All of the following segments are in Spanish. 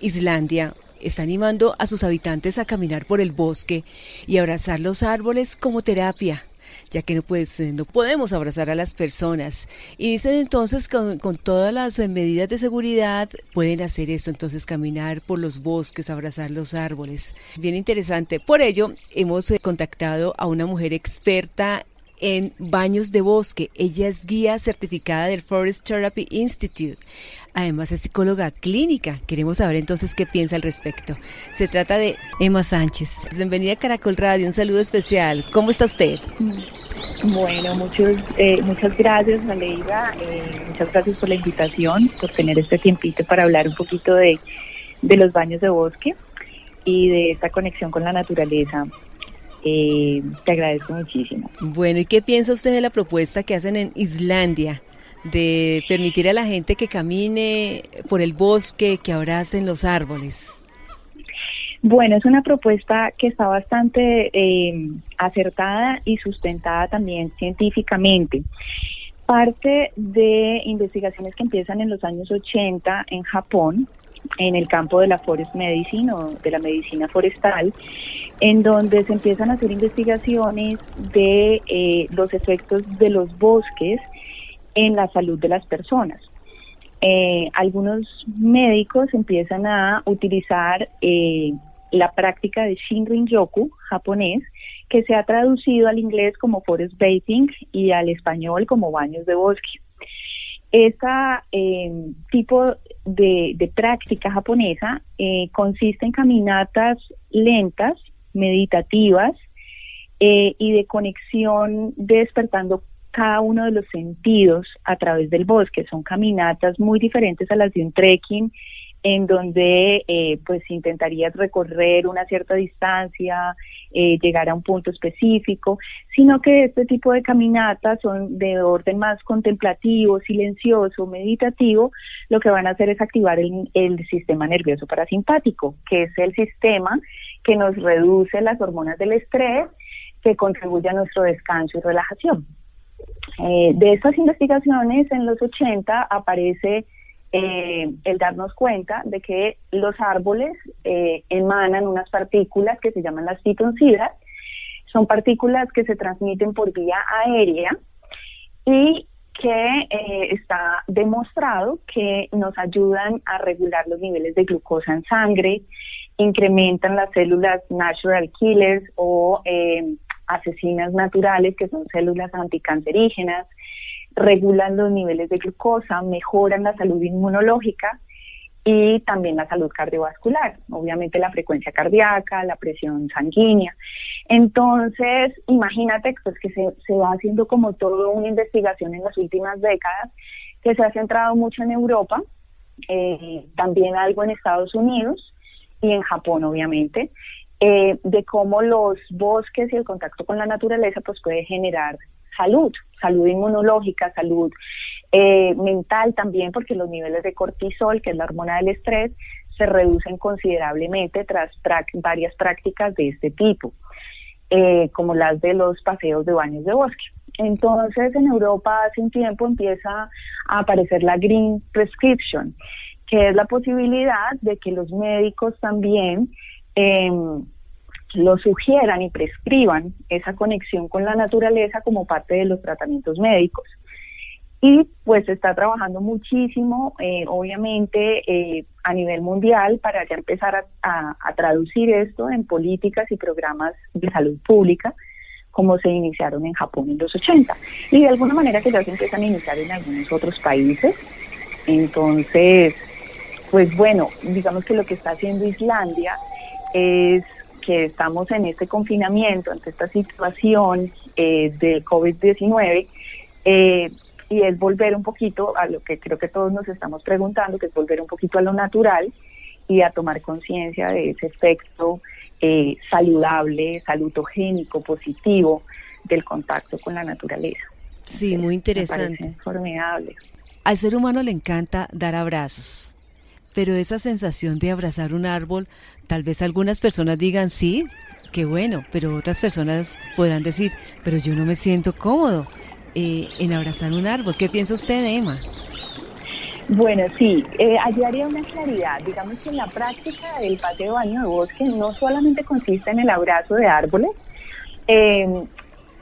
Islandia está animando a sus habitantes a caminar por el bosque y abrazar los árboles como terapia ya que no, pues, no podemos abrazar a las personas. Y dicen entonces con, con todas las medidas de seguridad pueden hacer esto, entonces caminar por los bosques, abrazar los árboles. Bien interesante. Por ello hemos eh, contactado a una mujer experta en baños de bosque. Ella es guía certificada del Forest Therapy Institute. Además es psicóloga clínica. Queremos saber entonces qué piensa al respecto. Se trata de Emma Sánchez. Bienvenida a Caracol Radio. Un saludo especial. ¿Cómo está usted? Bueno, muchos, eh, muchas gracias, Aleida. Eh, muchas gracias por la invitación, por tener este tiempito para hablar un poquito de, de los baños de bosque y de esta conexión con la naturaleza eh, te agradezco muchísimo. Bueno, ¿y qué piensa usted de la propuesta que hacen en Islandia de permitir a la gente que camine por el bosque, que abracen los árboles? Bueno, es una propuesta que está bastante eh, acertada y sustentada también científicamente. Parte de investigaciones que empiezan en los años 80 en Japón, en el campo de la forest medicine o de la medicina forestal, en donde se empiezan a hacer investigaciones de eh, los efectos de los bosques en la salud de las personas. Eh, algunos médicos empiezan a utilizar eh, la práctica de Shinrin-yoku japonés, que se ha traducido al inglés como forest bathing y al español como baños de bosque. Este tipo de, práctica japonesa eh, consiste en caminatas lentas, meditativas eh, y de conexión despertando cada uno de los sentidos a través del bosque. Son caminatas muy diferentes a las de un trekking en donde eh, pues intentarías recorrer una cierta distancia, eh, llegar a un punto específico, sino que este tipo de caminatas son de orden más contemplativo, silencioso, meditativo, lo que van a hacer es activar el, el sistema nervioso parasimpático, que es el sistema que nos reduce las hormonas del estrés, que contribuye a nuestro descanso y relajación. Eh, de estas investigaciones en los 80 aparece eh, el darnos cuenta de que los árboles eh, emanan unas partículas que se llaman las fitoncidas, son partículas que se transmiten por vía aérea y que eh, está demostrado que nos ayudan a regular los niveles de glucosa en sangre, incrementan las células natural killers o asesinas naturales, que son células anticancerígenas, regulan los niveles de glucosa, mejoran la salud inmunológica y también la salud cardiovascular, obviamente la frecuencia cardíaca, la presión sanguínea. Entonces, imagínate pues, que se, se va haciendo como toda una investigación en las últimas décadas que se ha centrado mucho en Europa, eh, también algo en Estados Unidos y en Japón, obviamente, eh, de cómo los bosques y el contacto con la naturaleza pues puede generar salud, salud inmunológica, salud eh, mental también, porque los niveles de cortisol, que es la hormona del estrés, se reducen considerablemente tras varias prácticas de este tipo, eh, como las de los paseos de baños de bosque. Entonces, en Europa hace un tiempo empieza a aparecer la Green Prescription, que es la posibilidad de que los médicos también eh, lo sugieran y prescriban esa conexión con la naturaleza como parte de los tratamientos médicos. Y pues se está trabajando muchísimo, eh, obviamente, eh, a nivel mundial para ya empezar a, traducir esto en políticas y programas de salud pública, como se iniciaron en Japón en los 80. Y de alguna manera que ya se empiezan a iniciar en algunos otros países. Entonces, pues bueno, digamos que lo que está haciendo Islandia es que estamos en este confinamiento, ante esta situación eh, de COVID-19, eh, y es volver un poquito a lo que creo que todos nos estamos preguntando, que es volver un poquito a lo natural y a tomar conciencia de ese efecto eh, saludable, salutogénico, positivo del contacto con la naturaleza. Sí, muy interesante. formidable. Al ser humano le encanta dar abrazos pero esa sensación de abrazar un árbol, tal vez algunas personas digan sí, qué bueno, pero otras personas podrán decir, pero yo no me siento cómodo eh, en abrazar un árbol. ¿Qué piensa usted, Emma? Bueno, sí, eh, haría una claridad. Digamos que la práctica del patio baño de bosque no solamente consiste en el abrazo de árboles, eh,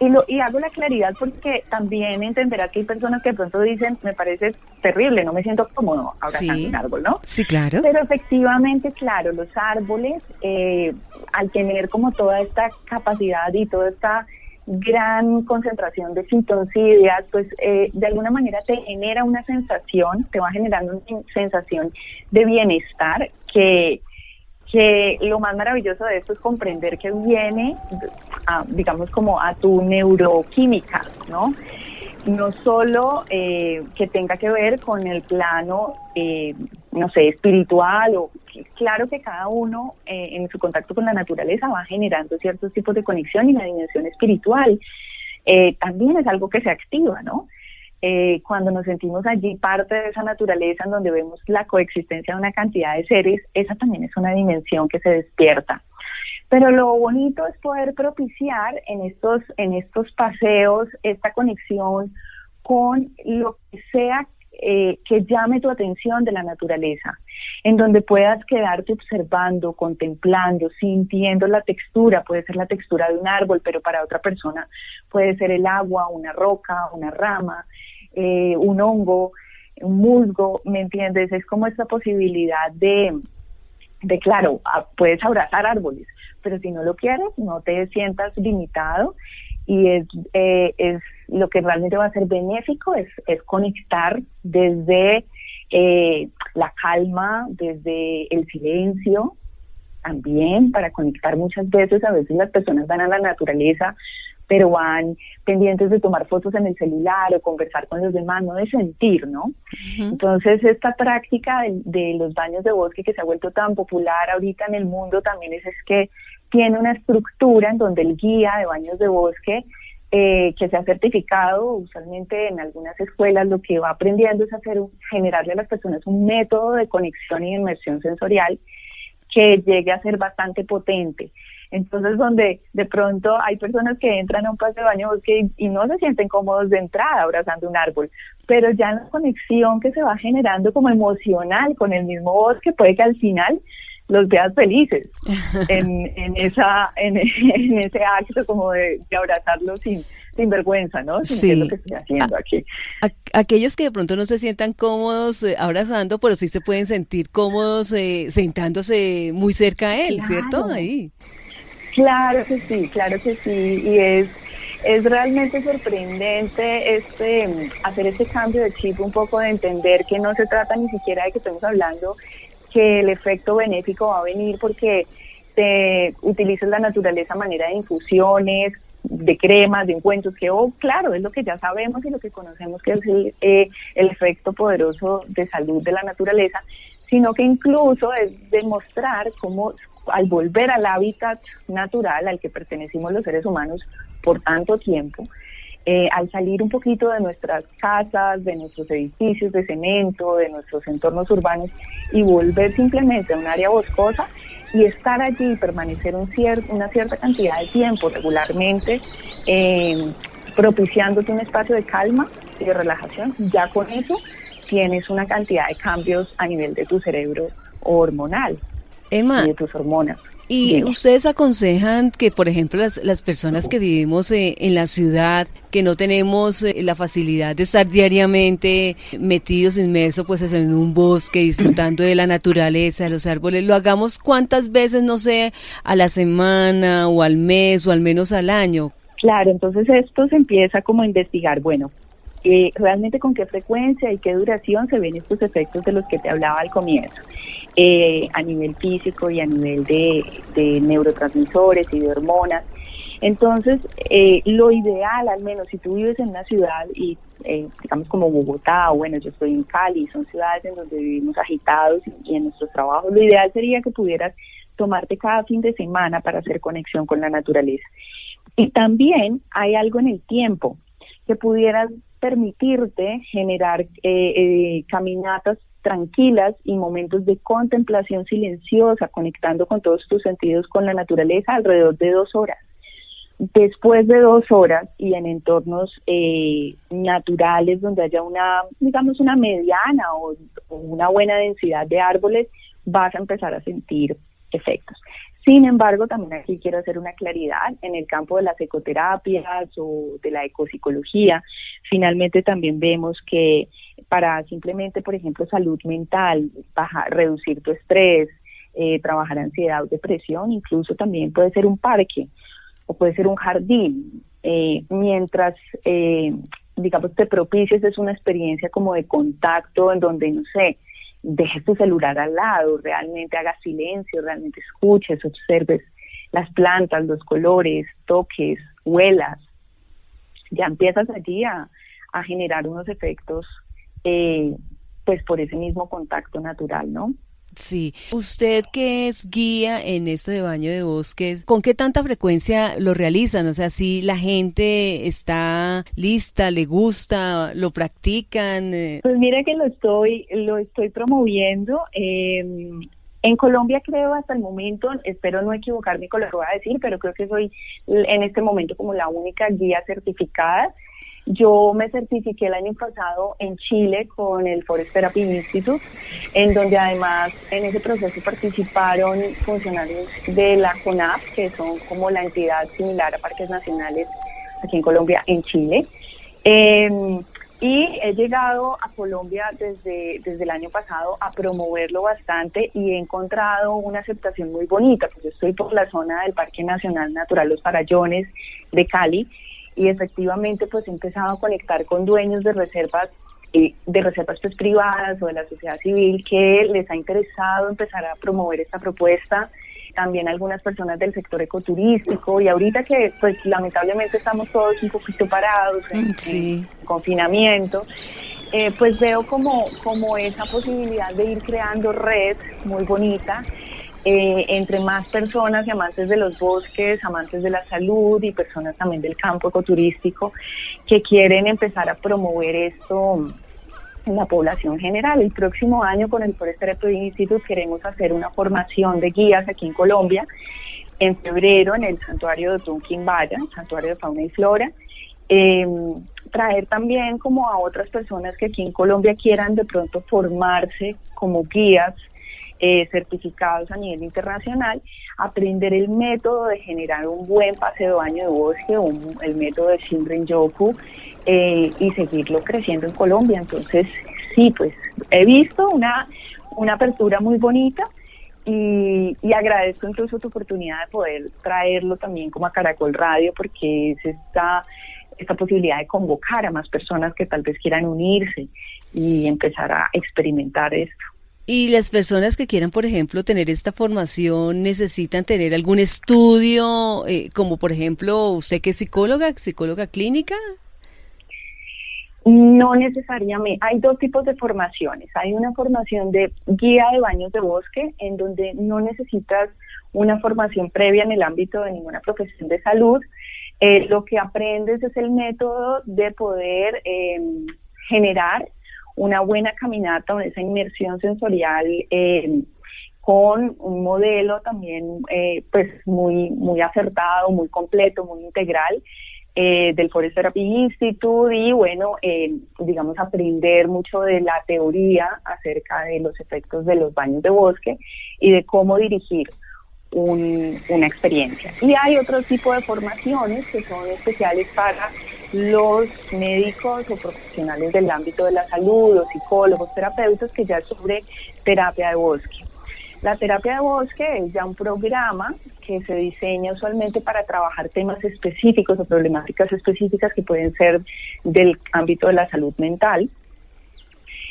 y, lo, y hago la claridad porque también entenderá que hay personas que de pronto dicen, me parece terrible, no me siento cómodo abrazando un árbol, ¿no? Sí, claro. Pero efectivamente, claro, los árboles, eh, al tener como toda esta capacidad y toda esta gran concentración de fitocidias, pues eh, de alguna manera te genera una sensación, te va generando una sensación de bienestar que que lo más maravilloso de esto es comprender que viene, digamos, como a tu neuroquímica, ¿no? No solo eh, que tenga que ver con el plano, eh, no sé, espiritual, o claro que cada uno eh, en su contacto con la naturaleza va generando ciertos tipos de conexión y la dimensión espiritual también es algo que se activa, ¿no? Eh, cuando nos sentimos allí parte de esa naturaleza en donde vemos la coexistencia de una cantidad de seres, esa también es una dimensión que se despierta. Pero lo bonito es poder propiciar en estos, en estos paseos esta conexión con lo que sea eh, que llame tu atención de la naturaleza, en donde puedas quedarte observando, contemplando, sintiendo la textura, puede ser la textura de un árbol, pero para otra persona puede ser el agua, una roca, una rama, eh, un hongo, un musgo, ¿me entiendes? Es como esta posibilidad de, de claro, puedes abrazar árboles, pero si no lo quieres, no te sientas limitado y es, eh, es lo que realmente va a ser benéfico, es, es conectar desde eh, la calma, desde el silencio, también para conectar muchas veces, a veces las personas van a la naturaleza pero van pendientes de tomar fotos en el celular o conversar con los demás, no de sentir, ¿no? Entonces, esta práctica de, los baños de bosque que se ha vuelto tan popular ahorita en el mundo también es, es que tiene una estructura en donde el guía de baños de bosque eh, que se ha certificado, usualmente en algunas escuelas lo que va aprendiendo es hacer generarle a las personas un método de conexión y inmersión sensorial que llegue a ser bastante potente. Entonces, donde de pronto hay personas que entran a un paseo de baño bosque y, no se sienten cómodos de entrada abrazando un árbol, pero ya la conexión que se va generando como emocional con el mismo bosque puede que al final los veas felices en, esa en, ese acto como de, abrazarlos sin sin vergüenza, ¿no? sí. lo que estoy haciendo aquí. aquellos que de pronto no se sientan cómodos eh, abrazando, pero sí se pueden sentir cómodos eh, sentándose muy cerca a él, ¿cierto? Ahí. Claro que sí, claro que sí. Y es, es realmente sorprendente este hacer este cambio de chip, un poco de entender que no se trata ni siquiera de que estemos hablando que el efecto benéfico va a venir porque te utilizas la naturaleza a manera de infusiones, de cremas, de encuentros, que, oh, claro, es lo que ya sabemos y lo que conocemos que es el, eh, el efecto poderoso de salud de la naturaleza, sino que incluso es demostrar cómo al volver al hábitat natural al que pertenecimos los seres humanos por tanto tiempo, eh, al salir un poquito de nuestras casas, de nuestros edificios de cemento, de nuestros entornos urbanos y volver simplemente a un área boscosa y estar allí y permanecer un una cierta cantidad de tiempo regularmente, eh, propiciándote un espacio de calma y de relajación, ya con eso tienes una cantidad de cambios a nivel de tu cerebro hormonal. Emma, y de tus hormonas. ¿Y ustedes aconsejan que, por ejemplo, las, las personas que vivimos eh, en la ciudad, que no tenemos eh, la facilidad de estar diariamente metidos, inmersos pues en un bosque, disfrutando de la naturaleza, de los árboles, lo hagamos cuántas veces, no sé, a la semana o al mes o al menos al año? Claro, entonces esto se empieza como a investigar, bueno, eh, realmente con qué frecuencia y qué duración se ven estos efectos de los que te hablaba al comienzo. Eh, a nivel físico y a nivel de, neurotransmisores y de hormonas. Entonces, eh, lo ideal, al menos si tú vives en una ciudad y eh, digamos como Bogotá, o bueno, yo estoy en Cali, son ciudades en donde vivimos agitados y, en nuestros trabajos, lo ideal sería que pudieras tomarte cada fin de semana para hacer conexión con la naturaleza. Y también hay algo en el tiempo que pudieras permitirte generar caminatas tranquilas y momentos de contemplación silenciosa, conectando con todos tus sentidos con la naturaleza alrededor de dos horas. después de dos horas y en entornos eh, naturales donde haya una, digamos, una mediana o, una buena densidad de árboles, vas a empezar a sentir efectos. Sin embargo, también aquí quiero hacer una claridad en el campo de las ecoterapias o de la ecopsicología. Finalmente también vemos que para simplemente, por ejemplo, salud mental, reducir tu estrés, eh, trabajar ansiedad o depresión, incluso también puede ser un parque o puede ser un jardín, eh, mientras, eh, digamos, te propicies es una experiencia como de contacto en donde, no sé, dejes tu celular al lado, realmente hagas silencio, realmente escuches, observes las plantas, los colores, toques, huelas, ya empiezas allí a, generar unos efectos, eh, pues por ese mismo contacto natural, ¿no? Sí, usted que es guía en esto de baño de bosques, ¿con qué tanta frecuencia lo realizan? O sea, si la gente está lista, le gusta, lo practican. Eh. Pues mire que lo estoy, lo estoy promoviendo. Em, en Colombia creo hasta el momento, espero no equivocarme con lo que voy a decir, pero creo que soy en este momento como la única guía certificada yo me certifiqué el año pasado en Chile con el Forest Therapy Institute, en donde además en ese proceso participaron funcionarios de la CONAF, que son como la entidad similar a Parques Nacionales aquí en Colombia, en Chile. Em, y he llegado a Colombia desde, desde el año pasado a promoverlo bastante y he encontrado una aceptación muy bonita, porque estoy por la zona del Parque Nacional Natural Los Farallones de Cali y efectivamente pues he empezado a conectar con dueños de reservas eh, de reservas pues privadas o de la sociedad civil que les ha interesado empezar a promover esta propuesta. También algunas personas del sector ecoturístico y ahorita que pues lamentablemente estamos todos un poquito parados en, mm, confinamiento eh, pues veo como, como esa posibilidad de ir creando red muy bonita eh, entre más personas y amantes de los bosques, amantes de la salud y personas también del campo ecoturístico que quieren empezar a promover esto en la población general. El próximo año con el Forest Therapy Institute queremos hacer una formación de guías aquí en Colombia en febrero en el santuario de Tunquimbaya, santuario de fauna y flora. Em, traer también como a otras personas que aquí en Colombia quieran de pronto formarse como guías eh, certificados a nivel internacional, aprender el método de generar un buen paseo baño de bosque, un, el método de Shinrin Yoku, eh, y seguirlo creciendo en Colombia. Entonces, sí, pues he visto una, una apertura muy bonita. Y, y, agradezco incluso tu oportunidad de poder traerlo también como a Caracol Radio porque es esta, esta posibilidad de convocar a más personas que tal vez quieran unirse y empezar a experimentar esto. Y las personas que quieran, por ejemplo, tener esta formación, necesitan tener algún estudio, eh, como por ejemplo, usted que es psicóloga, psicóloga clínica. No necesariamente. Hay dos tipos de formaciones. Hay una formación de guía de baños de bosque, en donde no necesitas una formación previa en el ámbito de ninguna profesión de salud. Eh, lo que aprendes es el método de poder eh, generar una buena caminata, esa inmersión sensorial eh, con un modelo también eh, pues muy, muy acertado, muy completo, muy integral eh, del Forest Therapy Institute y bueno, digamos aprender mucho de la teoría acerca de los efectos de los baños de bosque y de cómo dirigir una experiencia. Y hay otro tipo de formaciones que son especiales para los médicos o profesionales del ámbito de la salud, o psicólogos, terapeutas, que ya es sobre terapia de bosque. La terapia de bosque es ya un programa que se diseña usualmente para trabajar temas específicos o problemáticas específicas que pueden ser del ámbito de la salud mental.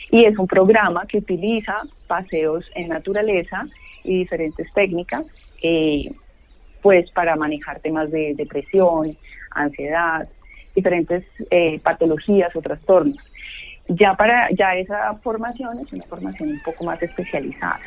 Y es un programa que utiliza paseos en naturaleza y diferentes técnicas eh, pues para manejar temas de depresión, ansiedad, diferentes eh, patologías o trastornos. Ya para ya esa formación es una formación un poco más especializada.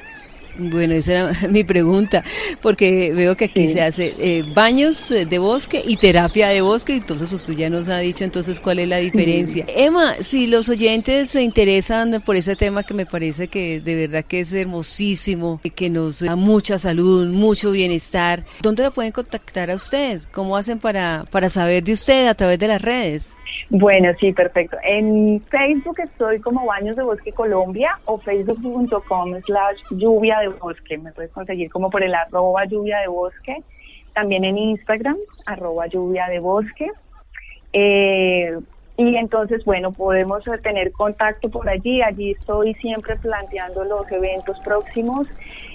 Bueno, esa era mi pregunta, porque veo que aquí se hace eh, baños de bosque y terapia de bosque, entonces usted ya nos ha dicho entonces cuál es la diferencia. Emma, si los oyentes se interesan por ese tema que me parece que de verdad que es hermosísimo, que nos da mucha salud, mucho bienestar, ¿dónde la pueden contactar a usted? ¿Cómo hacen para, para saber de usted a través de las redes? Bueno, sí, perfecto. En Facebook estoy como Baños de Bosque Colombia o facebook.com slash lluvia de bosque. Me puedes conseguir como por el arroba lluvia de bosque. También en Instagram, arroba lluvia de bosque. Eh, y entonces, bueno, podemos tener contacto por allí. Allí estoy siempre planteando los eventos próximos.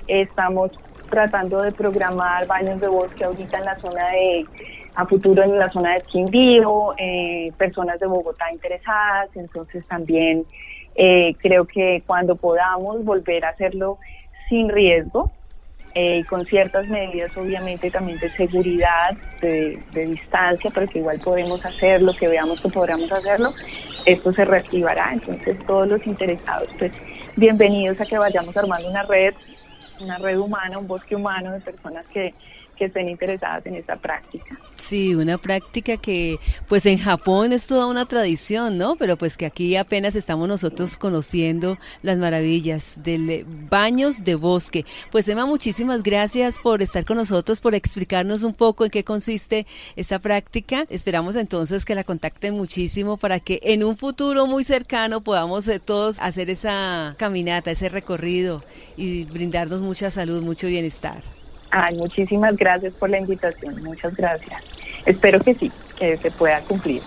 Estamos tratando de programar baños de bosque ahorita en la zona de a futuro en la zona de Quindío, eh, personas de Bogotá interesadas, entonces también eh, creo que cuando podamos volver a hacerlo sin riesgo eh, y con ciertas medidas obviamente también de seguridad, de, distancia, pero que igual podemos hacerlo, que veamos que podamos hacerlo, esto se reactivará, entonces todos los interesados pues bienvenidos a que vayamos armando una red, una red humana, un bosque humano de personas que que estén interesadas en esta práctica. Sí, una práctica que pues en Japón es toda una tradición, ¿no? Pero pues que aquí apenas estamos nosotros conociendo las maravillas de baños de bosque. Pues Emma, muchísimas gracias por estar con nosotros, por explicarnos un poco en qué consiste esta práctica. Esperamos entonces que la contacten muchísimo para que en un futuro muy cercano podamos eh, todos hacer esa caminata, ese recorrido y brindarnos mucha salud, mucho bienestar. Ay, muchísimas gracias por la invitación, muchas gracias. Espero que sí, que se pueda cumplir.